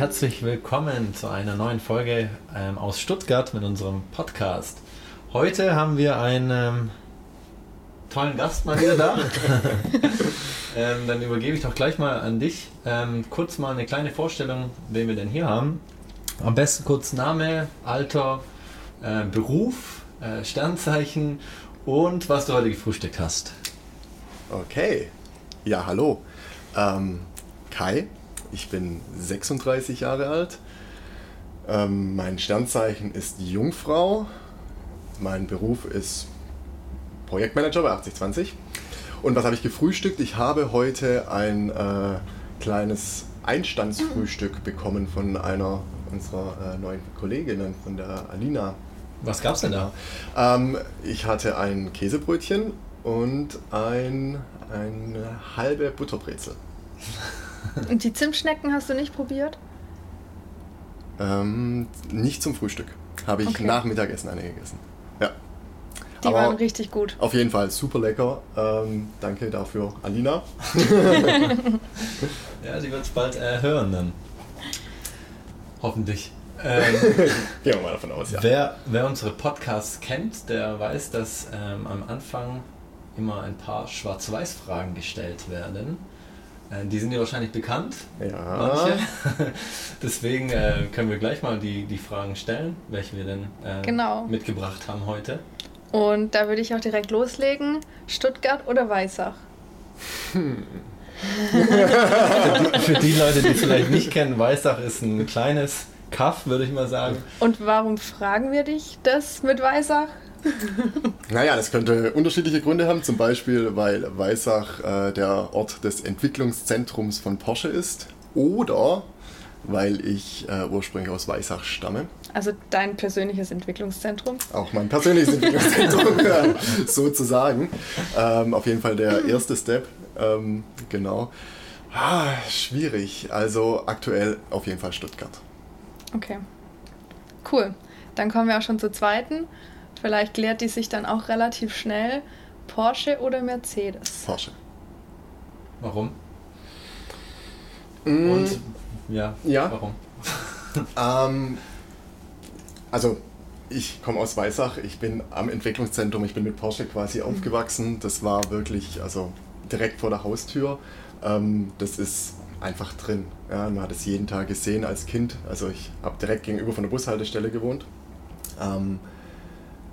herzlich willkommen zu einer neuen Folge ähm, aus Stuttgart mit unserem Podcast. Heute haben wir einen ähm, tollen Gast mal wieder da. ähm, dann übergebe ich doch gleich mal an dich. Ähm, kurz mal eine kleine Vorstellung, wen wir denn hier haben. Am besten kurz Name, Alter, äh, Beruf, äh, Sternzeichen und was du heute gefrühstückt hast. Okay. Ja, hallo. Ähm, Kai, ich bin 36 Jahre alt. Ähm, mein Sternzeichen ist Jungfrau. Mein Beruf ist Projektmanager bei 8020. Und was habe ich gefrühstückt? Ich habe heute ein äh, kleines Einstandsfrühstück bekommen von einer unserer äh, neuen Kolleginnen, von der Alina. Was gab es denn da? Ähm, ich hatte ein Käsebrötchen und ein, eine halbe Butterbrezel. Und die Zimtschnecken hast du nicht probiert? Ähm, nicht zum Frühstück. Habe ich Okay. nach Mittagessen eine gegessen. Ja. Die Aber waren richtig gut. Auf jeden Fall super lecker. Ähm, danke dafür, Alina. Ja, sie wird es bald äh, hören dann. Hoffentlich. Ähm, Gehen wir mal davon aus, ja. wer, wer unsere Podcasts kennt, der weiß, dass ähm, am Anfang immer ein paar Schwarz-Weiß-Fragen gestellt werden. Äh, die sind dir wahrscheinlich bekannt, Ja. manche. Deswegen äh, können wir gleich mal die, die Fragen stellen, welche wir denn äh, Genau. mitgebracht haben heute. Und da würde ich auch direkt loslegen. Stuttgart oder Weissach? Für die Leute, die es vielleicht nicht kennen, Weissach ist ein kleines Kaff, würde ich mal sagen. Und warum fragen wir dich das mit Weissach? Naja, das könnte unterschiedliche Gründe haben. Zum Beispiel, weil Weissach äh, der Ort des Entwicklungszentrums von Porsche ist. Oder weil ich äh, ursprünglich aus Weissach stamme. Also dein persönliches Entwicklungszentrum. Auch mein persönliches Entwicklungszentrum, ja, sozusagen. Ähm, auf jeden Fall der erste Step. Ähm, genau. Ah, schwierig. Also aktuell auf jeden Fall Stuttgart. Okay. Cool. Dann kommen wir auch schon zur zweiten. Vielleicht klärt die sich dann auch relativ schnell. Porsche oder Mercedes? Porsche. Warum? Mm, Und ja, Ja. warum? Ähm, also, ich komme aus Weissach, ich bin am Entwicklungszentrum, ich bin mit Porsche quasi aufgewachsen. Das war wirklich, also direkt vor der Haustür. Ähm, das ist einfach drin. Ja, man hat es jeden Tag gesehen als Kind. Also, ich habe direkt gegenüber von der Bushaltestelle gewohnt. Ähm,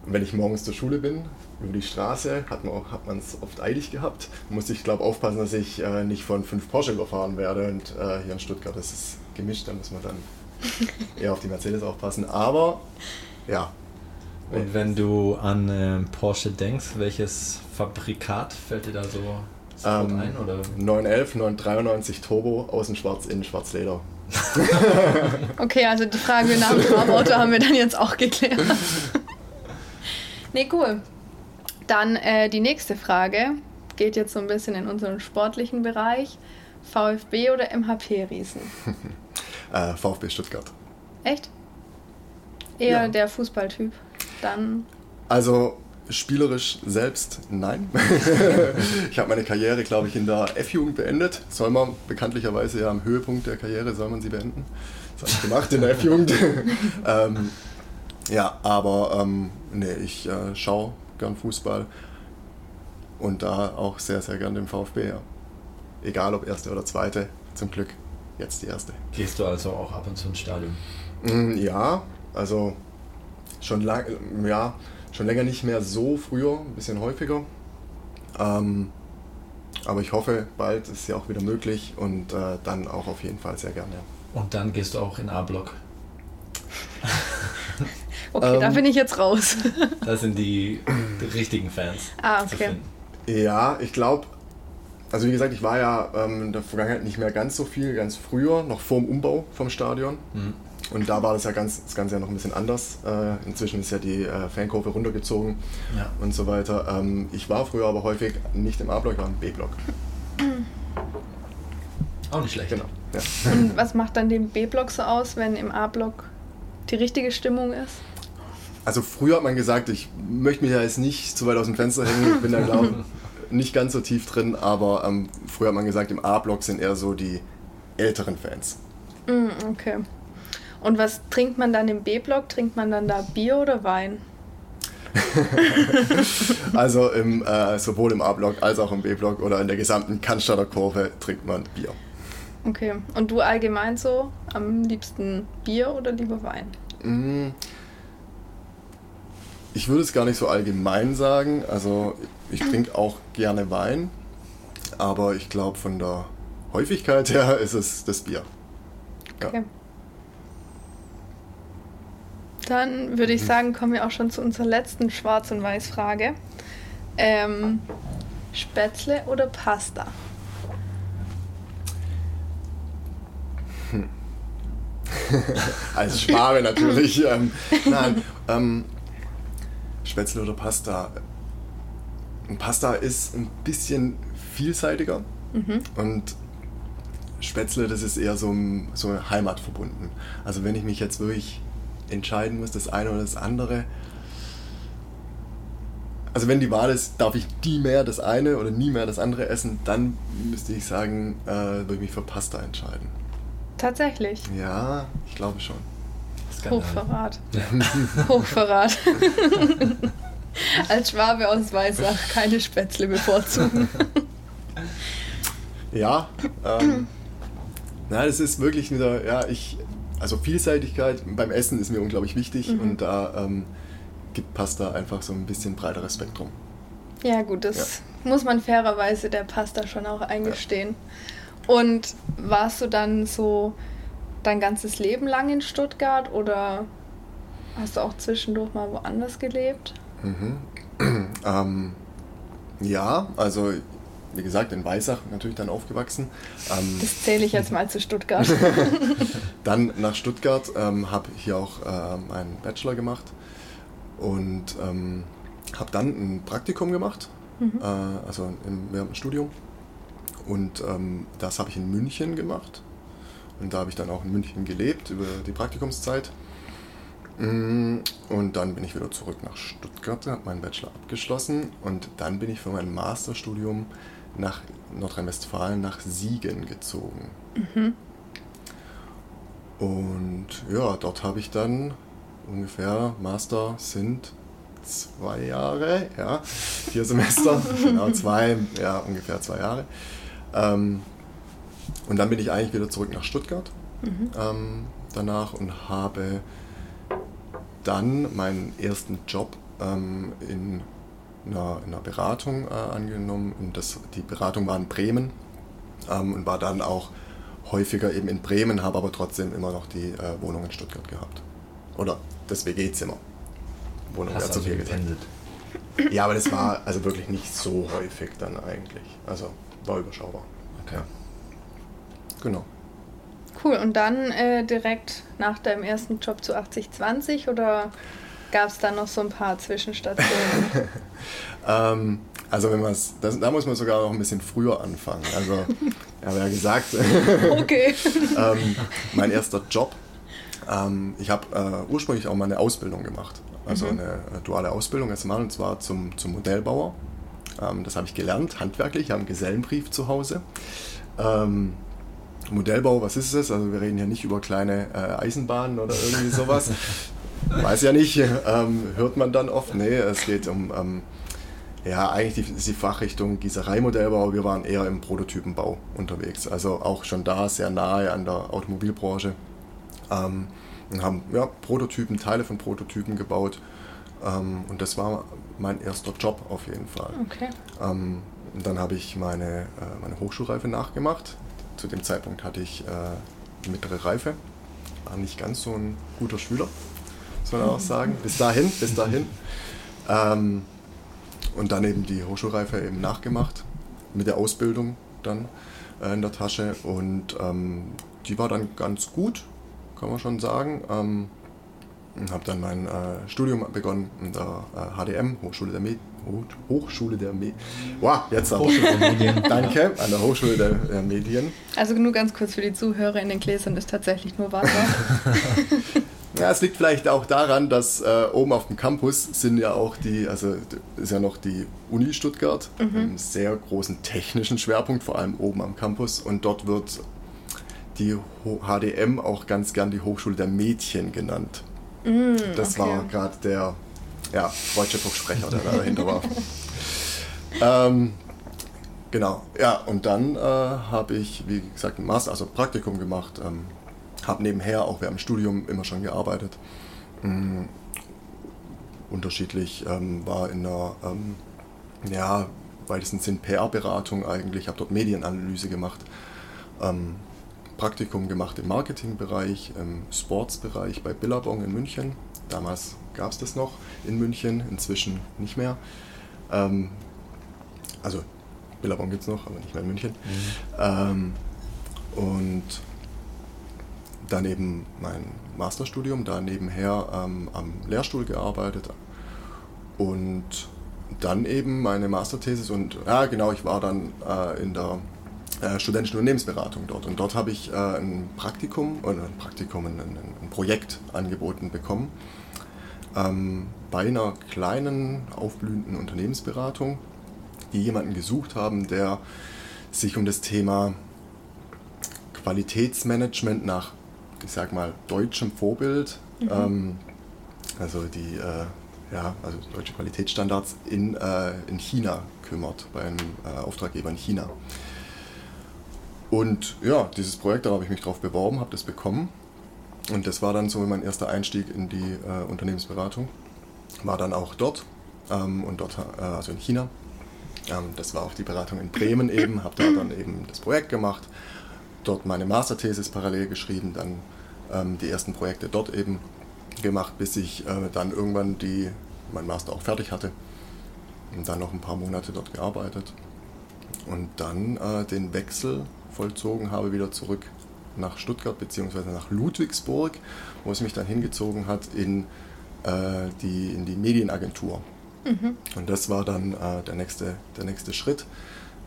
wenn ich morgens zur Schule bin, über die Straße, hat man auch- hat man es oft eilig gehabt. Musste ich, glaube aufpassen, dass ich äh, nicht von fünf Porsche überfahren werde. Und äh, hier in Stuttgart ist es gemischt, da muss man dann eher auf die Mercedes aufpassen. Aber ja, Und wenn du an ähm, Porsche denkst, welches Fabrikat fällt dir da so ähm, ein? Oder? 911, 993 Turbo, außen schwarz, innen schwarz Leder. Okay, also die Frage nach dem Traumauto haben wir dann jetzt auch geklärt. nee, cool. Dann äh, die nächste Frage geht jetzt so ein bisschen in unseren sportlichen Bereich. VfB oder MHP-Riesen? Äh, VfB Stuttgart. Echt? Eher Ja. der Fußballtyp. Dann. Also spielerisch selbst nein. ich habe meine Karriere, glaube ich, in der F-Jugend beendet. Soll man bekanntlicherweise ja am Höhepunkt der Karriere soll man sie beenden. Das habe ich gemacht in der F-Jugend. ähm, ja, aber ähm, nee, ich äh, schaue gern Fußball und da auch sehr, sehr gern den VfB. Ja. Egal ob erste oder zweite, zum Glück jetzt die erste. Gehst du also auch ab und zu ins Stadion? Mm, Ja, also schon, lang, ja, schon länger nicht mehr so früher, ein bisschen häufiger. Ähm, aber ich hoffe, bald ist es ja auch wieder möglich und äh, dann auch auf jeden Fall sehr gerne. Und dann gehst du auch in A-Block. Okay, da Ähm. bin ich jetzt raus. Da sind die, die richtigen Fans ah, zu okay. finden. Ja, ich glaube, also wie gesagt, ich war ja ähm, in der Vergangenheit nicht mehr ganz so viel, ganz früher, noch vor dem Umbau vom Stadion. Mhm. Und da war das ja ganz, das Ganze ja noch ein bisschen anders. Äh, inzwischen ist ja die äh, Fankurve runtergezogen Ja. und so weiter. Ähm, ich war früher aber häufig nicht im A-Block, ich war im B-Block. Auch nicht schlecht. Genau. Ja. Und was macht dann den B-Block so aus, wenn im A-Block die richtige Stimmung ist? Also früher hat man gesagt, ich möchte mich ja jetzt nicht zu weit aus dem Fenster hängen, ich bin da glaube nicht ganz so tief drin, aber ähm, früher hat man gesagt, im A-Block sind eher so die älteren Fans. Mm, okay. Und was trinkt man dann im B-Block? Trinkt man dann da Bier oder Wein? also im, äh, sowohl im A-Block als auch im B-Block oder in der gesamten Cannstatter Kurve trinkt man Bier. Okay. Und du allgemein so am liebsten Bier oder lieber Wein? Mm. Ich würde es gar nicht so allgemein sagen. Also ich trinke auch gerne Wein, aber ich glaube von der Häufigkeit her ist es das Bier. Ja. Okay. Dann würde ich mhm. sagen, kommen wir auch schon zu unserer letzten Schwarz- und Weiß-Frage. Ähm, Spätzle oder Pasta? Hm. Als Schwabe natürlich. ähm, nein, ähm, Spätzle oder Pasta? Pasta ist ein bisschen vielseitiger mhm. und Spätzle, das ist eher so, so heimatverbunden. Also wenn ich mich jetzt wirklich entscheiden muss, das eine oder das andere. Also wenn die Wahl ist, darf ich nie mehr das eine oder nie mehr das andere essen, dann müsste ich sagen, äh, würde ich mich für Pasta entscheiden. Tatsächlich? Ja, ich glaube schon. Hochverrat. Hochverrat. Als Schwabe aus Weißach keine Spätzle bevorzugen. ja, ähm, na, das ist wirklich wieder, ja, ich, also Vielseitigkeit beim Essen ist mir unglaublich wichtig mhm. und da ähm, gibt Pasta einfach so ein bisschen breiteres Spektrum. Ja, gut, das ja. muss man fairerweise der Pasta schon auch eingestehen. Ja. Und warst du dann so dein ganzes Leben lang in Stuttgart oder hast du auch zwischendurch mal woanders gelebt? Mhm. ähm, ja, also wie gesagt, in Weissach natürlich dann aufgewachsen. Ähm, das zähle ich jetzt mal zu Stuttgart. dann nach Stuttgart, ähm, habe hier auch ähm, einen Bachelor gemacht und ähm, habe dann ein Praktikum gemacht, mhm. äh, also im, während dem Studium. Und ähm, das habe ich in München gemacht. Und da habe ich dann auch in München gelebt über die Praktikumszeit. Mm, und dann bin ich wieder zurück nach Stuttgart, habe meinen Bachelor abgeschlossen und dann bin ich für mein Masterstudium nach Nordrhein-Westfalen, nach Siegen gezogen. Mhm. Und ja, dort habe ich dann ungefähr, Master sind zwei Jahre, ja, vier Semester, genau zwei, ja, ungefähr zwei Jahre. Ähm, und dann bin ich eigentlich wieder zurück nach Stuttgart mhm. ähm, danach und habe dann meinen ersten Job ähm, in einer, in einer Beratung äh, angenommen. Und das, die Beratung war in Bremen ähm, und war dann auch häufiger eben in Bremen, habe aber trotzdem immer noch die äh, Wohnung in Stuttgart gehabt. Oder das WG-Zimmer. Wohnung Hast also gependelt. Ja, aber das war also wirklich nicht so häufig dann eigentlich. Also war überschaubar. Okay. Genau. Cool, und dann äh, direkt nach deinem ersten Job zu 8020 oder gab es da noch so ein paar Zwischenstationen? ähm, also wenn man da muss man sogar noch ein bisschen früher anfangen. Also ich habe ja gesagt, okay. ähm, mein erster Job. Ähm, ich habe äh, ursprünglich auch mal eine Ausbildung gemacht, also mhm. eine äh, duale Ausbildung erstmal und zwar zum, zum Modellbauer. Ähm, das habe ich gelernt, handwerklich, ich habe einen Gesellenbrief zu Hause. Ähm, Modellbau, was ist es? Also wir reden hier nicht über kleine äh, Eisenbahnen oder irgendwie sowas. Weiß ja nicht, ähm, hört man dann oft. Nee, es geht um, ähm, ja, eigentlich die, die Fachrichtung Gießereimodellbau. Wir waren eher im Prototypenbau unterwegs. Also auch schon da sehr nahe an der Automobilbranche. Ähm, und haben ja, Prototypen, Teile von Prototypen gebaut. Ähm, und das war mein erster Job auf jeden Fall. Okay. Ähm, dann habe ich meine, äh, meine Hochschulreife nachgemacht. Zu dem Zeitpunkt hatte ich äh, mittlere Reife. War nicht ganz so ein guter Schüler muss man auch sagen. Bis dahin, bis dahin. Und dann eben die Hochschulreife eben nachgemacht, mit der Ausbildung dann äh, in der Tasche. Und ähm, die war dann ganz gut, kann man schon sagen. Ähm, habe dann mein äh, Studium begonnen in der äh, HDM, Hochschule der Medien. Hochschule der Medien. Wow, jetzt aber. Hochschule der Medien. Danke, an der Hochschule der, der, Medien. Also nur ganz kurz für die Zuhörer in den Gläsern ist tatsächlich nur Wasser. Ja, es liegt vielleicht auch daran, dass äh, oben auf dem Campus sind ja auch die, also ist ja noch die Uni Stuttgart, mhm. einen sehr großen technischen Schwerpunkt, vor allem oben am Campus. Und dort wird die HDM auch ganz gern die Hochschule der Mädchen genannt. Mm, das okay. war gerade der ja, deutsche Drucksprecher, der da dahinter war. ähm, genau, ja, und dann äh, habe ich, wie gesagt, ein Master, also Praktikum gemacht, ähm, habe nebenher auch während dem Studium immer schon gearbeitet. Mm, unterschiedlich, ähm, war in einer, ähm, ja, weitesten Sinn PR-Beratung eigentlich, habe dort Medienanalyse gemacht, ähm, Praktikum gemacht im Marketingbereich, im Sportsbereich bei Billabong in München. Damals gab es das noch in München, inzwischen nicht mehr. Ähm, also Billabong gibt es noch, aber nicht mehr in München. Ähm, und dann eben mein Masterstudium, da nebenher ähm, am Lehrstuhl gearbeitet und dann eben meine Masterthesis und ja genau, ich war dann äh, in der äh, studentischen Unternehmensberatung dort und dort habe ich äh, ein Praktikum oder ein Praktikum, ein, ein Projekt angeboten bekommen ähm, bei einer kleinen aufblühenden Unternehmensberatung, die jemanden gesucht haben, der sich um das Thema Qualitätsmanagement nach, ich sag mal, deutschem Vorbild, ähm, also die äh, ja, also deutsche Qualitätsstandards in, äh, in China kümmert, bei einem äh, Auftraggeber in China. Und ja, dieses Projekt, da habe ich mich drauf beworben, habe das bekommen. Und das war dann so mein erster Einstieg in die äh, Unternehmensberatung. War dann auch dort ähm, und dort, äh, also in China. Ähm, das war auch die Beratung in Bremen eben, habe da dann eben das Projekt gemacht, dort meine Masterthesis parallel geschrieben, dann ähm, die ersten Projekte dort eben gemacht, bis ich äh, dann irgendwann die, mein Master auch fertig hatte und dann noch ein paar Monate dort gearbeitet und dann äh, den Wechsel vollzogen habe wieder zurück nach Stuttgart bzw. nach Ludwigsburg, wo es mich dann hingezogen hat in, äh, die, in die Medienagentur. Und das war dann äh, der, nächste, der nächste Schritt.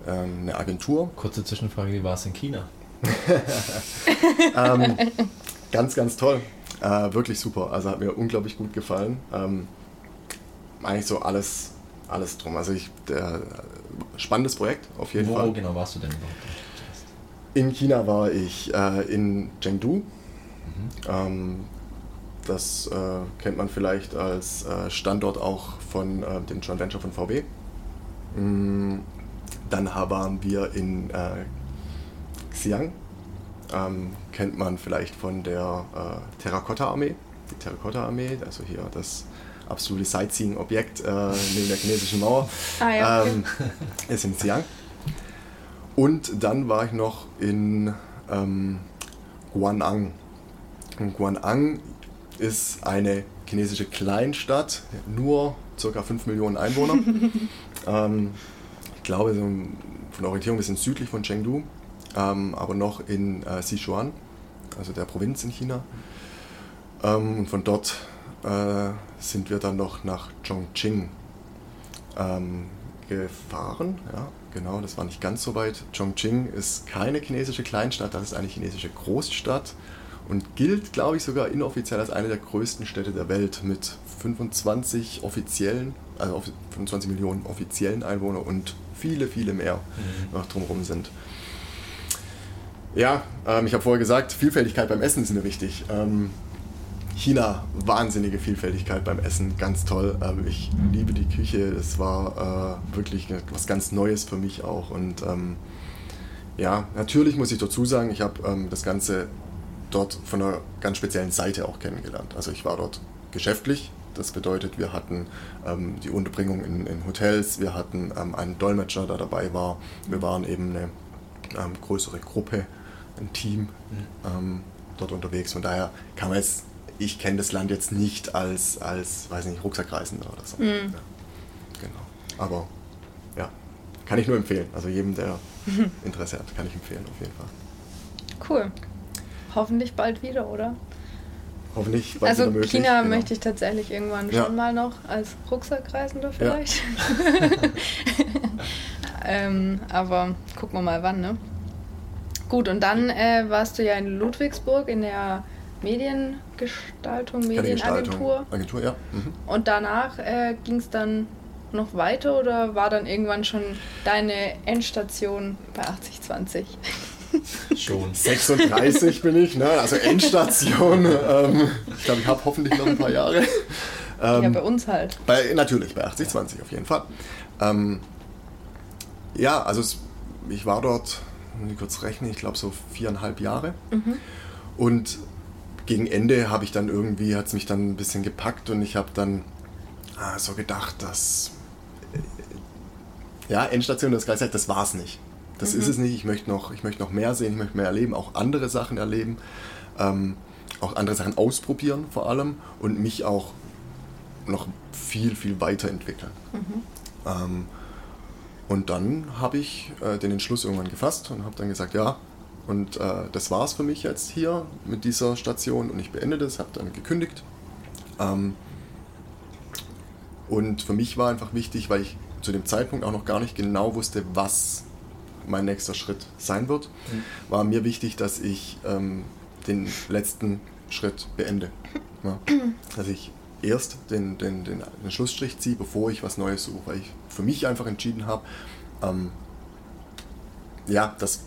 Ähm, eine Agentur, Kurze Zwischenfrage, wie war es in China? Ähm, ganz, ganz toll. Äh, wirklich super. Also hat mir unglaublich gut gefallen. Ähm, eigentlich so alles, alles drum. Also ich, der, spannendes Projekt auf jeden Wo Fall. genau warst du denn überhaupt? In China war ich äh, in Chengdu. Ähm, das äh, kennt man vielleicht als äh, Standort auch von äh, dem Joint Venture von VW. Mm, dann waren wir in äh, Xi'an. Ähm, kennt man vielleicht von der äh, Terrakotta-Armee. Die Terrakotta-Armee, also hier das absolute Sightseeing-Objekt äh, neben der chinesischen Mauer, Ah ja, okay. ähm, ist in Xi'an. Und dann war ich noch in ähm, Guanang. Und Guanang ist eine chinesische Kleinstadt, nur ca. 5 Millionen Einwohner. ähm, ich glaube, so von der Orientierung ein bisschen südlich von Chengdu, ähm, aber noch in äh, Sichuan, also der Provinz in China. Ähm, und von dort äh, sind wir dann noch nach Chongqing ähm, gefahren. Ja, genau, das war nicht ganz so weit. Chongqing ist keine chinesische Kleinstadt, das ist eine chinesische Großstadt und gilt, glaube ich, sogar inoffiziell als eine der größten Städte der Welt mit 25 offiziellen, also offi- 25 Millionen offiziellen Einwohnern und viele, viele mehr noch drumherum sind. Ja, ähm, ich habe vorher gesagt, Vielfältigkeit beim Essen ist mir wichtig. Ähm, China, wahnsinnige Vielfältigkeit beim Essen, ganz toll. Ähm, ich liebe die Küche, es war äh, wirklich was ganz Neues für mich auch. Und ähm, ja, natürlich muss ich dazu sagen, ich habe ähm, das Ganze dort von einer ganz speziellen Seite auch kennengelernt. Also ich war dort geschäftlich, das bedeutet, wir hatten ähm, die Unterbringung in, in Hotels, wir hatten ähm, einen Dolmetscher, der dabei war, wir waren eben eine ähm, größere Gruppe, ein Team ähm, dort unterwegs. Von daher kann man jetzt, ich kenne das Land jetzt nicht als, als weiß nicht, Rucksackreisender oder so. Ja, genau. Aber ja, kann ich nur empfehlen. Also jedem, der Interesse hat, kann ich empfehlen auf jeden Fall. Cool. Hoffentlich bald wieder, oder? Hoffentlich bald also wieder möglich. China genau. möchte ich tatsächlich irgendwann Ja. schon mal noch als Rucksackreisender vielleicht. ähm, aber gucken wir mal wann, ne? Gut, und dann äh, warst du ja in Ludwigsburg in der Mediengestaltung. Medienagentur. Agentur, ja. Mhm. Und danach äh, ging es dann noch weiter oder war dann irgendwann schon deine Endstation bei 8020? Schon. 36 bin ich, ne? also Endstation. ähm, ich glaube, ich habe hoffentlich noch ein paar Jahre. Ähm, ja, bei uns halt. Bei, natürlich, bei 80-20 auf jeden Fall. Ähm, ja, also es, ich war dort, muss ich kurz rechnen, ich glaube so viereinhalb Jahre. Mhm. Und gegen Ende habe ich dann irgendwie, hat es mich dann ein bisschen gepackt und ich habe dann ah, so gedacht, dass äh, ja, Endstation, das Geist, das war es nicht. Das mhm. ist es nicht. Ich möchte, noch, ich möchte noch mehr sehen, ich möchte mehr erleben, auch andere Sachen erleben, ähm, auch andere Sachen ausprobieren vor allem und mich auch noch viel, viel weiterentwickeln. Mhm. Ähm, und dann habe ich äh, den Entschluss irgendwann gefasst und habe dann gesagt, ja, und äh, das war es für mich jetzt hier mit dieser Station und ich beende das, habe dann gekündigt. Ähm, und für mich war einfach wichtig, weil ich zu dem Zeitpunkt auch noch gar nicht genau wusste, was mein nächster Schritt sein wird, mhm. war mir wichtig, dass ich ähm, den letzten Schritt beende. Ja, dass ich erst den, den, den, den, Schlussstrich ziehe, bevor ich was Neues suche, weil ich für mich einfach entschieden habe, ähm, ja, dass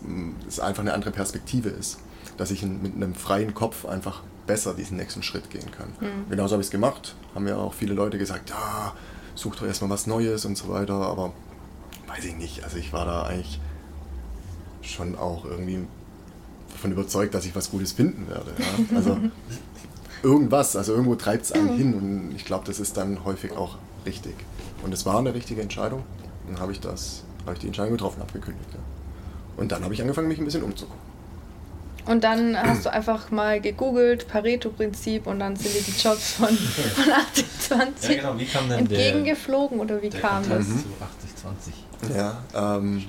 es einfach eine andere Perspektive ist, dass ich mit einem freien Kopf einfach besser diesen nächsten Schritt gehen kann. Mhm. Genauso habe ich es gemacht, haben ja auch viele Leute gesagt, ja, such doch erstmal was Neues und so weiter, aber weiß ich nicht, also ich war da eigentlich schon auch irgendwie davon überzeugt, dass ich was Gutes finden werde. Ja? Also irgendwas, also irgendwo treibt es einen hin und ich glaube, das ist dann häufig auch richtig. Und es war eine richtige Entscheidung. Dann habe ich das, habe ich die Entscheidung getroffen, habe gekündigt. Ja. Und dann habe ich angefangen, mich ein bisschen umzugucken. Und dann hast du einfach mal gegoogelt, Pareto-Prinzip, und dann sind dir die Jobs von, von 80-20 ja, genau. entgegengeflogen, oder wie kam das? Zu 80-20. Ja, ähm,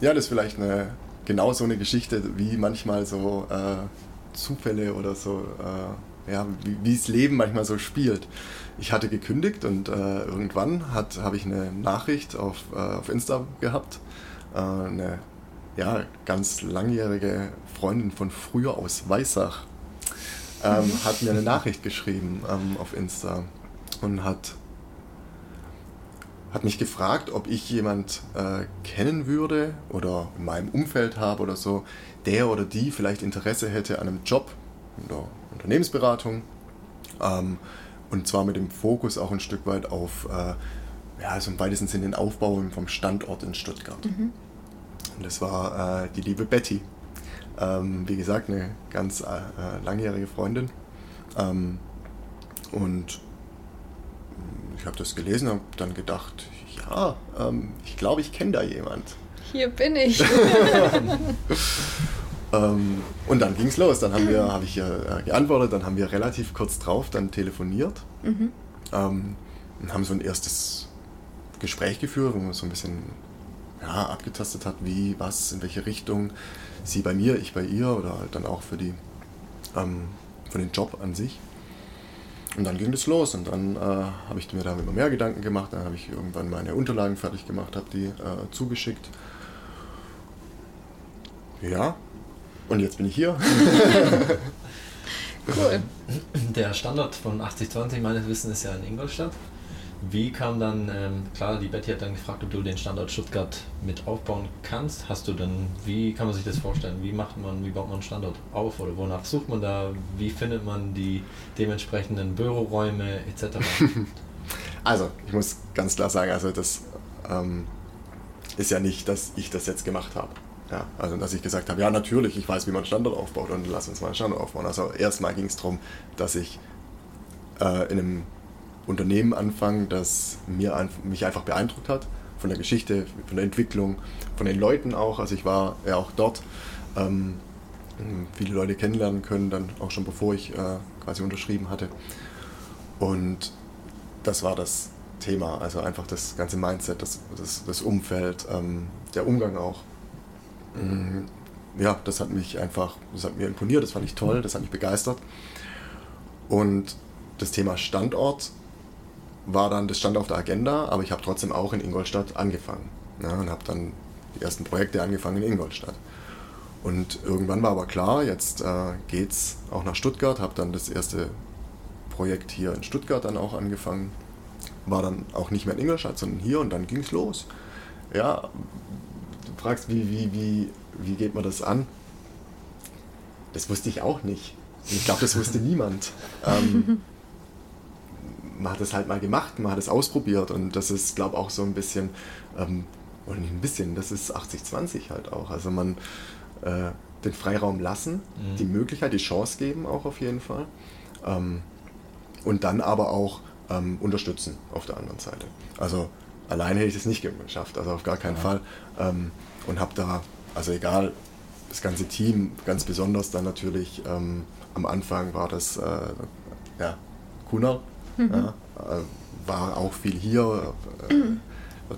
ja, das ist vielleicht eine, genau so eine Geschichte, wie manchmal so äh, Zufälle oder so, äh, ja, wie das Leben manchmal so spielt. Ich hatte gekündigt und äh, irgendwann habe ich eine Nachricht auf, äh, auf Insta gehabt, äh, eine ja, ganz langjährige Freundin von früher aus Weissach ähm, mhm. hat mir eine Nachricht geschrieben ähm, auf Insta und hat, hat mich gefragt, ob ich jemand äh, kennen würde oder in meinem Umfeld habe oder so, der oder die vielleicht Interesse hätte an einem Job in der Unternehmensberatung. Ähm, und zwar mit dem Fokus auch ein Stück weit auf, äh, ja, so im weitesten Sinne den Aufbau vom Standort in Stuttgart. Mhm. Und das war äh, die liebe Betty. Ähm, wie gesagt, eine ganz äh, äh langjährige Freundin. Ähm, und ich habe das gelesen und dann gedacht, ja, ähm, ich glaube, ich kenne da jemand. Hier bin ich. ähm, und dann ging es los. Dann haben wir, habe ich äh, geantwortet, dann haben wir relativ kurz drauf dann telefoniert mhm. ähm, und haben so ein erstes Gespräch geführt, wo wir so ein bisschen ja, abgetastet hat, wie, was, in welche Richtung sie bei mir, ich bei ihr oder halt dann auch für, die, ähm, für den Job an sich. Und dann ging das los und dann äh, habe ich mir da immer mehr Gedanken gemacht. Dann habe ich irgendwann meine Unterlagen fertig gemacht, habe die äh, zugeschickt. Ja, und jetzt bin ich hier. cool. Der Standort von 8020 meines Wissens ist ja in Ingolstadt. Wie kam dann, ähm, klar, die Betty hat dann gefragt, ob du den Standort Stuttgart mit aufbauen kannst. Hast du dann, wie kann man sich das vorstellen? Wie macht man, wie baut man einen Standort auf oder wonach sucht man da? Wie findet man die dementsprechenden Büroräume etc.? also, ich muss ganz klar sagen, also das ähm, ist ja nicht, dass ich das jetzt gemacht habe. Ja, also dass ich gesagt habe, ja natürlich, ich weiß, wie man Standort aufbaut und lass uns mal einen Standort aufbauen. Also erstmal ging es darum, dass ich äh, in einem Unternehmen anfangen, das mir, mich einfach beeindruckt hat. Von der Geschichte, von der Entwicklung, von den Leuten auch. Also ich war ja auch dort. Ähm, viele Leute kennenlernen können, dann auch schon bevor ich äh, quasi unterschrieben hatte. Und das war das Thema, also einfach das ganze Mindset, das, das, das Umfeld, ähm, der Umgang auch. Mhm. Ja, das hat mich einfach, das hat mir imponiert, das fand ich toll, das hat mich begeistert. Und das Thema Standort war dann, das stand auf der Agenda, aber ich habe trotzdem auch in Ingolstadt angefangen. Ja, und habe dann die ersten Projekte angefangen in Ingolstadt. Und irgendwann war aber klar, jetzt äh, geht's auch nach Stuttgart, habe dann das erste Projekt hier in Stuttgart dann auch angefangen. War dann auch nicht mehr in Ingolstadt, sondern hier und dann ging es los. Ja, fragst, wie, wie, wie wie geht man das an? Das wusste ich auch nicht. Und ich glaube, das wusste niemand. Ähm, man hat es halt mal gemacht, man hat es ausprobiert und das ist, glaube ich, auch so ein bisschen, ähm, oder nicht ein bisschen, das ist 80-20 halt auch. Also man äh, den Freiraum lassen, mhm. die Möglichkeit, die Chance geben auch auf jeden Fall. Ähm, und dann aber auch ähm, unterstützen auf der anderen Seite. Also alleine hätte ich es nicht geschafft, also auf gar keinen ja. Fall. Ähm, und habe da, also egal, das ganze Team, ganz besonders dann natürlich, ähm, am Anfang war das äh, ja, Kuna, mhm. ja, äh, war auch viel hier. Äh, mhm.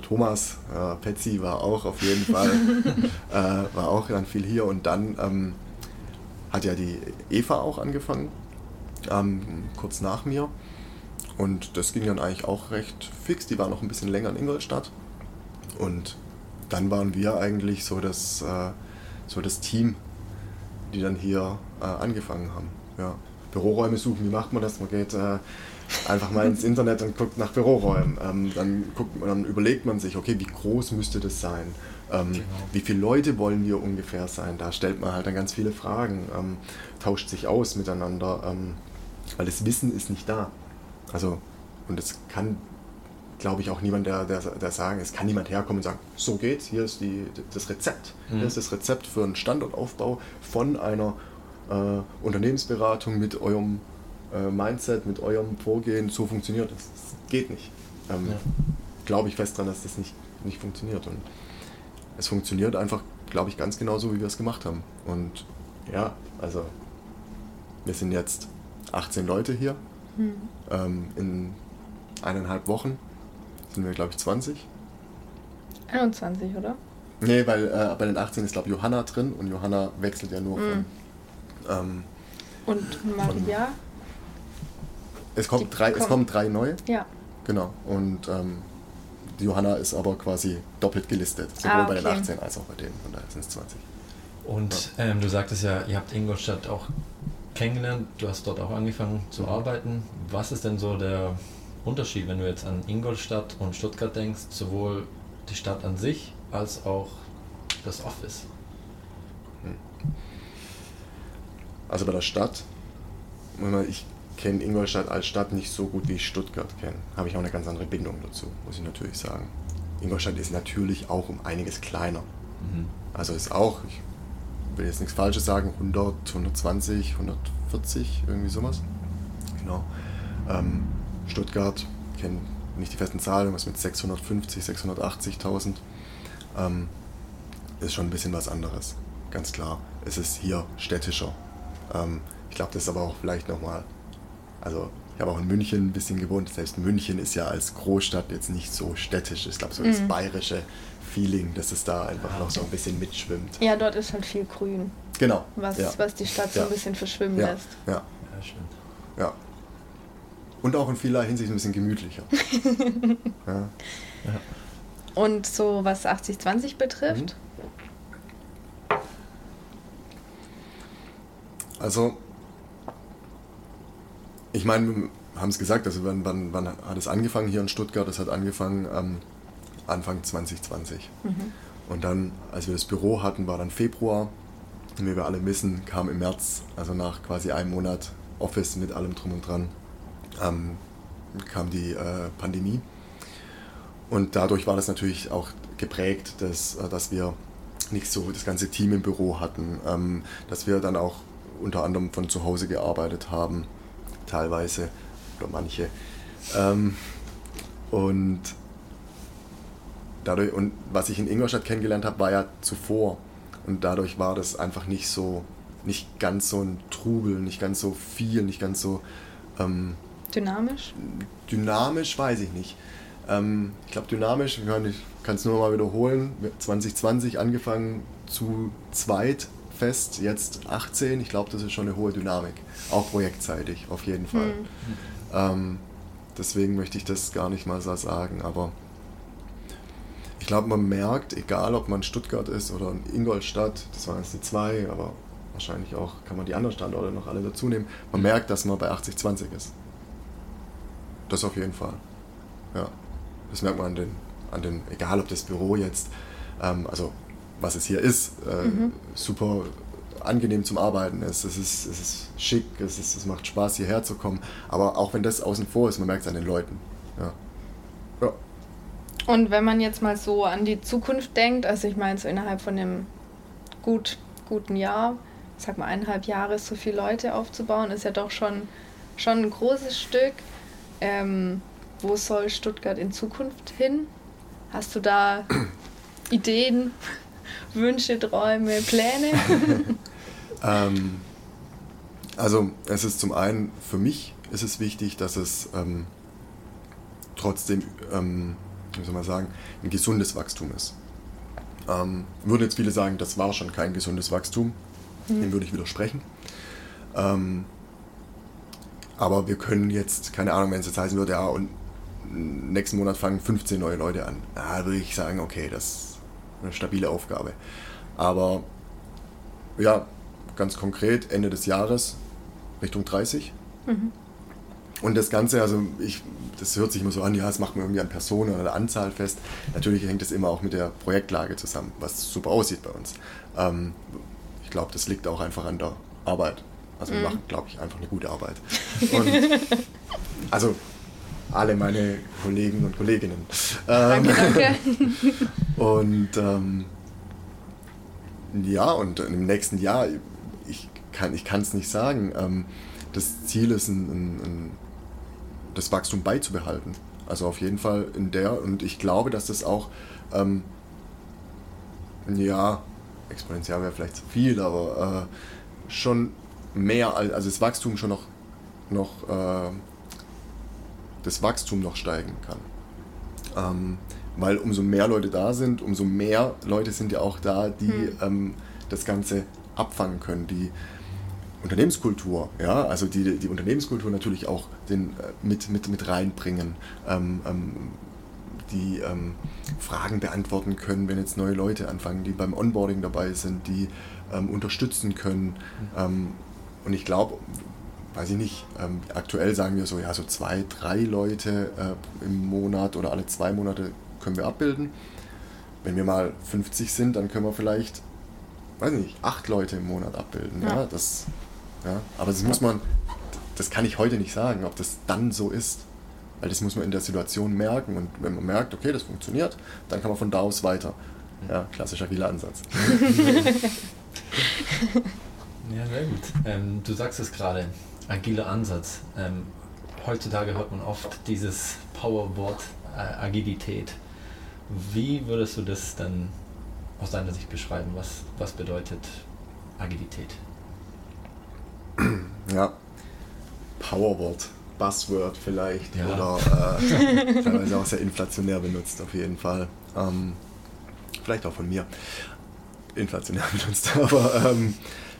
Thomas, äh, Petzi war auch auf jeden Fall, äh, war auch dann viel hier und dann ähm, hat ja die Eva auch angefangen, ähm, kurz nach mir. Und das ging dann eigentlich auch recht fix. Die war noch ein bisschen länger in Ingolstadt. Und dann waren wir eigentlich so das, äh, so das Team, die dann hier äh, angefangen haben. Ja. Büroräume suchen, wie macht man das? Man geht äh, einfach mal ins Internet und guckt nach Büroräumen. Ähm, dann, guckt, dann überlegt man sich, okay, wie groß müsste das sein? Ähm, genau. Wie viele Leute wollen wir ungefähr sein? Da stellt man halt dann ganz viele Fragen, ähm, tauscht sich aus miteinander, ähm, weil das Wissen ist nicht da. Also, und es kann, glaube ich, auch niemand, der, der, der sagen, es kann niemand herkommen und sagen, so geht's, hier ist die, das Rezept. Mhm. Hier ist das Rezept für einen Standortaufbau von einer äh, Unternehmensberatung mit eurem äh, Mindset, mit eurem Vorgehen, so funktioniert das. Das geht nicht. Ähm, ja. Glaube ich fest daran, dass das nicht, nicht funktioniert. Und es funktioniert einfach, glaube ich, ganz genau so, wie wir es gemacht haben. Und ja, also wir sind jetzt 18 Leute hier. Mhm. Ähm, in eineinhalb Wochen sind wir, glaube ich, 20. 21, oder? Nee, weil äh, bei den 18 ist, glaube ich, Johanna drin und Johanna wechselt ja nur mhm. von. Ähm, und Maria? Es kommt, drei, es kommen drei neue. Ja. Genau. Und ähm, die Johanna ist aber quasi doppelt gelistet, sowohl ah, okay. bei den 18 als auch bei denen. Von daher sind es 20. Und ja. ähm, du sagtest ja, ihr habt Ingolstadt auch kennengelernt, du hast dort auch angefangen zu mhm. arbeiten. Was ist denn so der Unterschied, wenn du jetzt an Ingolstadt und Stuttgart denkst, sowohl die Stadt an sich als auch das Office? Also bei der Stadt, ich kenne Ingolstadt als Stadt nicht so gut, wie ich Stuttgart kenne. Habe ich auch eine ganz andere Bindung dazu, muss ich natürlich sagen. Ingolstadt ist natürlich auch um einiges kleiner. Mhm. Also ist auch, ich will jetzt nichts Falsches sagen, 100, 120, 140, irgendwie sowas. Genau. Ähm, Stuttgart, kenne nicht die festen Zahlen, was mit 650, 680.000. Ähm, ist schon ein bisschen was anderes, ganz klar. Es ist hier städtischer. Ähm, ich glaube, das ist aber auch vielleicht nochmal also ich habe auch in München ein bisschen gewohnt. Selbst München ist ja als Großstadt jetzt nicht so städtisch. Ich glaube, so das mhm. bayerische Feeling, dass es da einfach noch so ein bisschen mitschwimmt. Ja, dort ist halt viel Grün. Genau. Was, ja. was die Stadt so ja. ein bisschen verschwimmen ja. lässt. Ja. ja, stimmt. Ja. Und auch in vieler Hinsicht ein bisschen gemütlicher. ja. Und so was 80-20 betrifft? Mhm. Also ich meine, wir haben es gesagt, also wann, wann, wann hat es angefangen hier in Stuttgart? Es hat angefangen ähm, Anfang 2020. Mhm. Und dann, als wir das Büro hatten, war dann Februar. Und wie wir alle wissen, kam im März, also nach quasi einem Monat Office mit allem drum und dran, ähm, kam die äh, Pandemie. Und dadurch war das natürlich auch geprägt, dass, äh, dass wir nicht so das ganze Team im Büro hatten, ähm, dass wir dann auch unter anderem von zu Hause gearbeitet haben teilweise oder manche. Ähm, und dadurch, und was ich in Ingolstadt kennengelernt habe, war ja zuvor. Und dadurch war das einfach nicht so, nicht ganz so ein Trubel, nicht ganz so viel, nicht ganz so. Ähm, dynamisch? Dynamisch weiß ich nicht. Ähm, ich glaube, dynamisch, ich kann es nur mal wiederholen, 2020 angefangen zu zweit fest, jetzt 18. Ich glaube, das ist schon eine hohe Dynamik. Auch projektseitig, auf jeden Fall. Mhm. Ähm, deswegen möchte ich das gar nicht mal so sagen, aber ich glaube, man merkt, egal ob man Stuttgart ist oder in Ingolstadt, das waren jetzt die zwei, aber wahrscheinlich auch kann man die anderen Standorte noch alle dazu nehmen, man merkt, dass man bei 80-20 ist. Das auf jeden Fall. Ja. Das merkt man an den, an den egal ob das Büro jetzt, ähm, also was es hier ist, äh, mhm. super angenehm zum Arbeiten ist. Es ist, es ist schick, es, ist, es macht Spaß, hierher zu kommen. Aber auch wenn das außen vor ist, man merkt es an den Leuten. Ja. ja. Und wenn man jetzt mal so an die Zukunft denkt, also ich meine so innerhalb von einem gut, guten Jahr, sag mal eineinhalb Jahre so viele Leute aufzubauen, ist ja doch schon, schon ein großes Stück. Ähm, wo soll Stuttgart in Zukunft hin? Hast du da Ideen, Wünsche, Träume, Pläne? ähm, also es ist zum einen für mich ist es wichtig, dass es ähm, trotzdem, ähm, wie soll man sagen, ein gesundes Wachstum ist. Ähm, würden jetzt viele sagen, das war schon kein gesundes Wachstum. Mhm. Dem würde ich widersprechen. Ähm, aber wir können jetzt, keine Ahnung, wenn es jetzt heißen würde, ja, und nächsten Monat fangen 15 neue Leute an. Da würde ich sagen, okay, das ist eine stabile Aufgabe. Aber ja, ganz konkret, Ende des Jahres Richtung 30. Mhm. Und das Ganze, also ich, das hört sich immer so an, ja, das macht man irgendwie an Personen oder Anzahl fest. Natürlich hängt es immer auch mit der Projektlage zusammen, was super aussieht bei uns. Ähm, ich glaube, das liegt auch einfach an der Arbeit. Also wir mhm. machen, glaube ich, einfach eine gute Arbeit. Und, also alle meine Kollegen und Kolleginnen. Danke, ähm, danke. und ähm, ja, und im nächsten Jahr, ich kann ich es nicht sagen. Ähm, das Ziel ist, ein, ein, ein, das Wachstum beizubehalten. Also auf jeden Fall in der, und ich glaube, dass das auch, ähm, ja, exponentiell wäre vielleicht zu viel, aber äh, schon mehr, also das Wachstum schon noch, noch äh, das Wachstum noch steigen kann. Ähm, weil umso mehr Leute da sind, umso mehr Leute sind ja auch da, die hm. ähm, das Ganze abfangen können, die Unternehmenskultur, ja, also die, die Unternehmenskultur natürlich auch den, äh, mit, mit, mit reinbringen, ähm, ähm, die ähm, Fragen beantworten können, wenn jetzt neue Leute anfangen, die beim Onboarding dabei sind, die ähm, unterstützen können. Und ich glaube, weiß ich nicht, ähm, aktuell sagen wir so, ja, so zwei, drei Leute äh, im Monat oder alle zwei Monate können wir abbilden. Wenn wir mal 50 sind, dann können wir vielleicht, weiß ich nicht, acht Leute im Monat abbilden. Ja, ja das, ja, aber das muss man, das kann ich heute nicht sagen, ob das dann so ist. Weil das muss man in der Situation merken und wenn man merkt, okay, das funktioniert, dann kann man von da aus weiter. Ja, klassischer Wieler-Ansatz. ja, sehr gut. Ähm, du sagst es gerade, agiler Ansatz. Ähm, heutzutage hört man oft dieses Powerwort äh, Agilität. Wie würdest du das dann aus deiner Sicht beschreiben? Was, was bedeutet Agilität? Ja, Powerwort, Buzzword vielleicht ja. oder äh, teilweise auch sehr inflationär benutzt auf jeden Fall. Ähm, vielleicht auch von mir inflationär benutzt, aber ähm,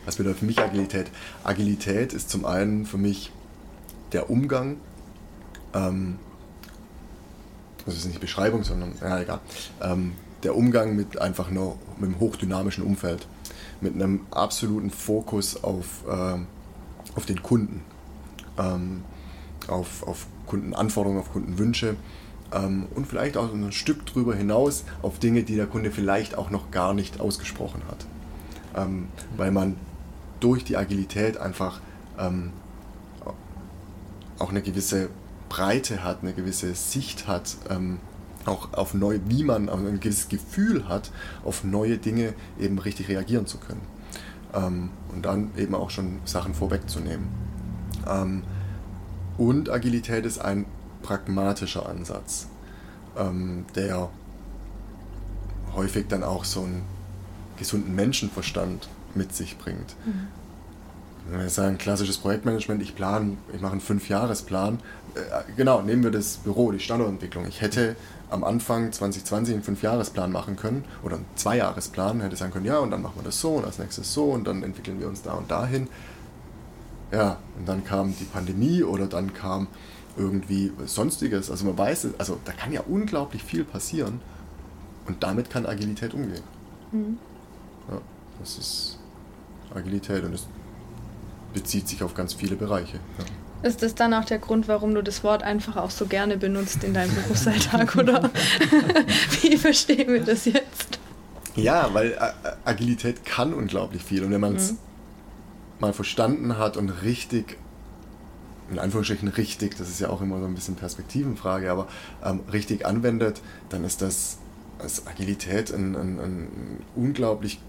was bedeutet für mich Agilität? Agilität ist zum einen für mich der Umgang, ähm, das ist nicht Beschreibung, sondern, ja, egal, ähm, der Umgang mit einfach nur mit einem hochdynamischen Umfeld, mit einem absoluten Fokus auf, ähm, auf den Kunden, ähm, auf, auf Kundenanforderungen, auf Kundenwünsche ähm, und vielleicht auch ein Stück drüber hinaus auf Dinge, die der Kunde vielleicht auch noch gar nicht ausgesprochen hat. Ähm, weil man durch die Agilität einfach ähm, auch eine gewisse Breite hat, eine gewisse Sicht hat, ähm, auch auf neue, wie man ein gewisses Gefühl hat, auf neue Dinge eben richtig reagieren zu können. Ähm, und dann eben auch schon Sachen vorwegzunehmen. Ähm, und Agilität ist ein pragmatischer Ansatz, ähm, der häufig dann auch so einen gesunden Menschenverstand mit sich bringt. Mhm. Wenn wir sagen, klassisches Projektmanagement, ich plane, ich mache einen Fünfjahresplan. Äh, genau, nehmen wir das Büro, die Standortentwicklung. Ich hätte am Anfang 2020 einen Fünfjahresplan machen können oder einen Zweijahresplan, hätte sagen können, ja, und dann machen wir das so und als nächstes so und dann entwickeln wir uns da und dahin. Ja, und dann kam die Pandemie oder dann kam irgendwie sonstiges. Also man weiß, also da kann ja unglaublich viel passieren und damit kann Agilität umgehen. Mhm. Ja, das ist Agilität und es bezieht sich auf ganz viele Bereiche. Ja. Ist das dann auch der Grund, warum du das Wort einfach auch so gerne benutzt in deinem Berufsalltag, oder? Wie verstehen wir das jetzt? Ja, weil Agilität kann unglaublich viel. Und wenn man es mhm. mal verstanden hat und richtig, in Anführungsstrichen richtig, das ist ja auch immer so ein bisschen Perspektivenfrage, aber ähm, richtig anwendet, dann ist das als Agilität ein, ein, ein unglaublich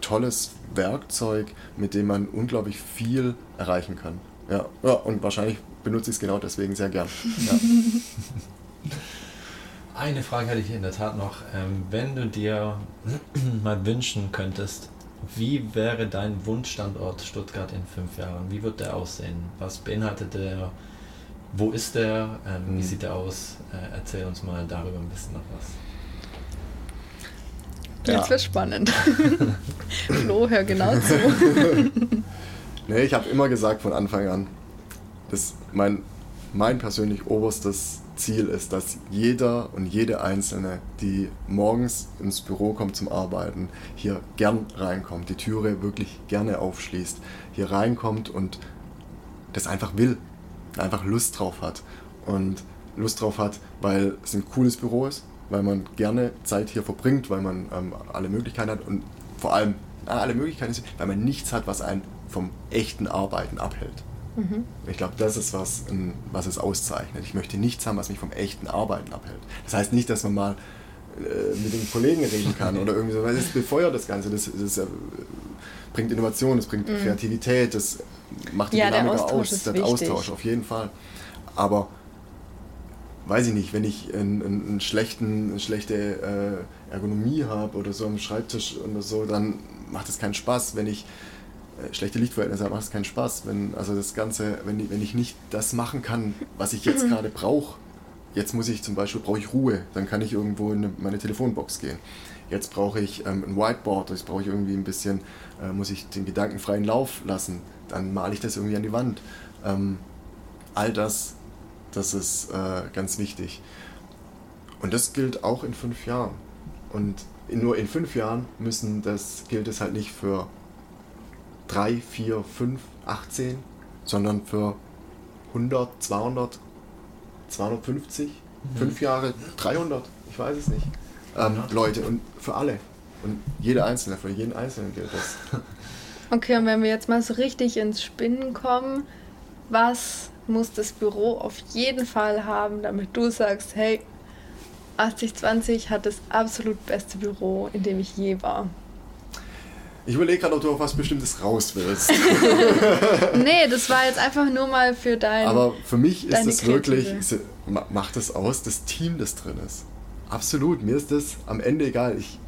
tolles Werkzeug, mit dem man unglaublich viel erreichen kann. Ja, ja und wahrscheinlich benutze ich es genau deswegen sehr gern. Ja. Eine Frage hätte ich in der Tat noch. Ähm, wenn du dir mal wünschen könntest, wie wäre dein Wunschstandort Stuttgart in fünf Jahren? Wie wird der aussehen? Was beinhaltet der? Wo ist der? Ähm, wie mhm. sieht der aus? Äh, erzähl uns mal darüber ein bisschen noch was. Jetzt ja. wird spannend. Flo, hör genau zu. nee, ich habe immer gesagt von Anfang an, dass mein, mein persönlich oberstes Ziel ist, dass jeder und jede Einzelne, die morgens ins Büro kommt zum Arbeiten, hier gern reinkommt, die Türe wirklich gerne aufschließt, hier reinkommt und das einfach will, einfach Lust drauf hat. Und Lust drauf hat, weil es ein cooles Büro ist, weil man gerne Zeit hier verbringt, weil man ähm, alle Möglichkeiten hat und vor allem na, alle Möglichkeiten, weil man nichts hat, was einen vom echten Arbeiten abhält. Mhm. Ich glaube, das ist was, was es auszeichnet. Ich möchte nichts haben, was mich vom echten Arbeiten abhält. Das heißt nicht, dass man mal äh, mit den Kollegen reden kann oder irgendwie so, weil das befeuert das Ganze, das, das äh, bringt Innovation, das bringt mhm. Kreativität, das macht die ja, Dynamik aus, der Austausch auf jeden Fall. Aber weiß ich nicht, wenn ich einen, einen schlechten, eine schlechte äh, Ergonomie habe oder so am Schreibtisch oder so, dann macht es keinen Spaß. Wenn ich äh, schlechte Lichtverhältnisse habe, macht es keinen Spaß. Wenn, also das Ganze, wenn ich, wenn ich nicht das machen kann, was ich jetzt gerade brauche, jetzt muss ich zum Beispiel, brauche ich Ruhe, dann kann ich irgendwo in meine Telefonbox gehen. Jetzt brauche ich ähm, ein Whiteboard, jetzt brauche ich irgendwie ein bisschen, äh, muss ich den Gedanken freien Lauf lassen, dann male ich das irgendwie an die Wand. Ähm, all das das ist äh, ganz wichtig. Und das gilt auch in fünf Jahren. Und in, nur in fünf Jahren müssen das, gilt es halt nicht für drei, vier, fünf, 18, sondern für 100, 200, 250, mhm. fünf Jahre, 300, ich weiß es nicht. Ähm, ja. Leute und für alle. Und jeder Einzelne, für jeden Einzelnen gilt das. Okay, und wenn wir jetzt mal so richtig ins Spinnen kommen, was muss das Büro auf jeden Fall haben, damit du sagst, hey, 8020 hat das absolut beste Büro, in dem ich je war. Ich überlege gerade, ob du auf was Bestimmtes raus willst. nee, das war jetzt einfach nur mal für dein. Aber für mich ist es wirklich, macht es aus, das Team, das drin ist. Absolut, mir ist das am Ende egal. Ich,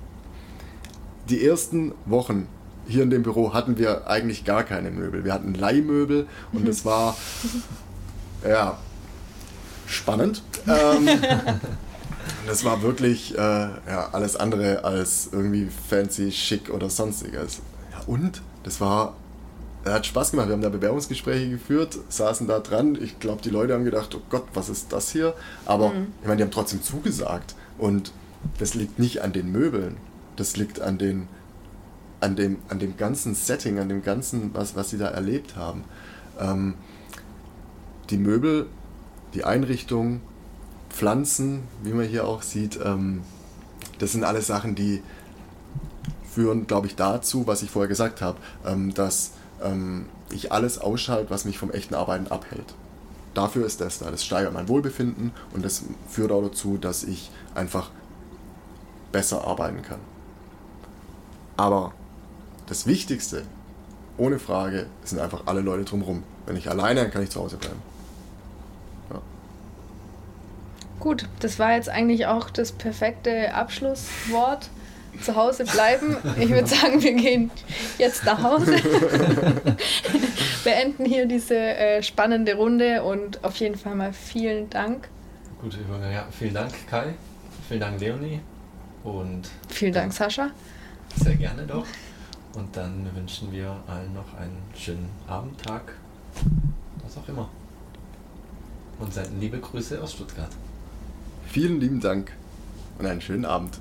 die ersten Wochen hier in dem Büro hatten wir eigentlich gar keine Möbel. Wir hatten Leihmöbel und es war ja, spannend. Ähm, das war wirklich äh, ja, alles andere als irgendwie fancy, schick oder sonstiges. Ja, und das war, er hat Spaß gemacht. Wir haben da Bewerbungsgespräche geführt, saßen da dran. Ich glaube, die Leute haben gedacht, oh Gott, was ist das hier? Aber mhm. ich meine, die haben trotzdem zugesagt. Und das liegt nicht an den Möbeln, das liegt an den an dem, an dem ganzen Setting, an dem ganzen, was, was sie da erlebt haben. Ähm, die Möbel, die Einrichtung, Pflanzen, wie man hier auch sieht, ähm, das sind alles Sachen, die führen, glaube ich, dazu, was ich vorher gesagt habe, ähm, dass ähm, ich alles ausschalte, was mich vom echten Arbeiten abhält. Dafür ist das da. Das steigert mein Wohlbefinden und das führt auch dazu, dass ich einfach besser arbeiten kann. Aber das Wichtigste, ohne Frage, sind einfach alle Leute drumherum. Wenn ich alleine, dann kann ich zu Hause bleiben. Gut, das war jetzt eigentlich auch das perfekte Abschlusswort. Zu Hause bleiben. Ich würde sagen, wir gehen jetzt nach Hause. Beenden hier diese äh, spannende Runde und auf jeden Fall mal vielen Dank. Gut, ja, vielen Dank Kai, vielen Dank Leonie und vielen Dank Sascha. Sehr gerne doch. Und dann wünschen wir allen noch einen schönen Abend, Tag, was auch immer. Und senden liebe Grüße aus Stuttgart. Vielen lieben Dank und einen schönen Abend.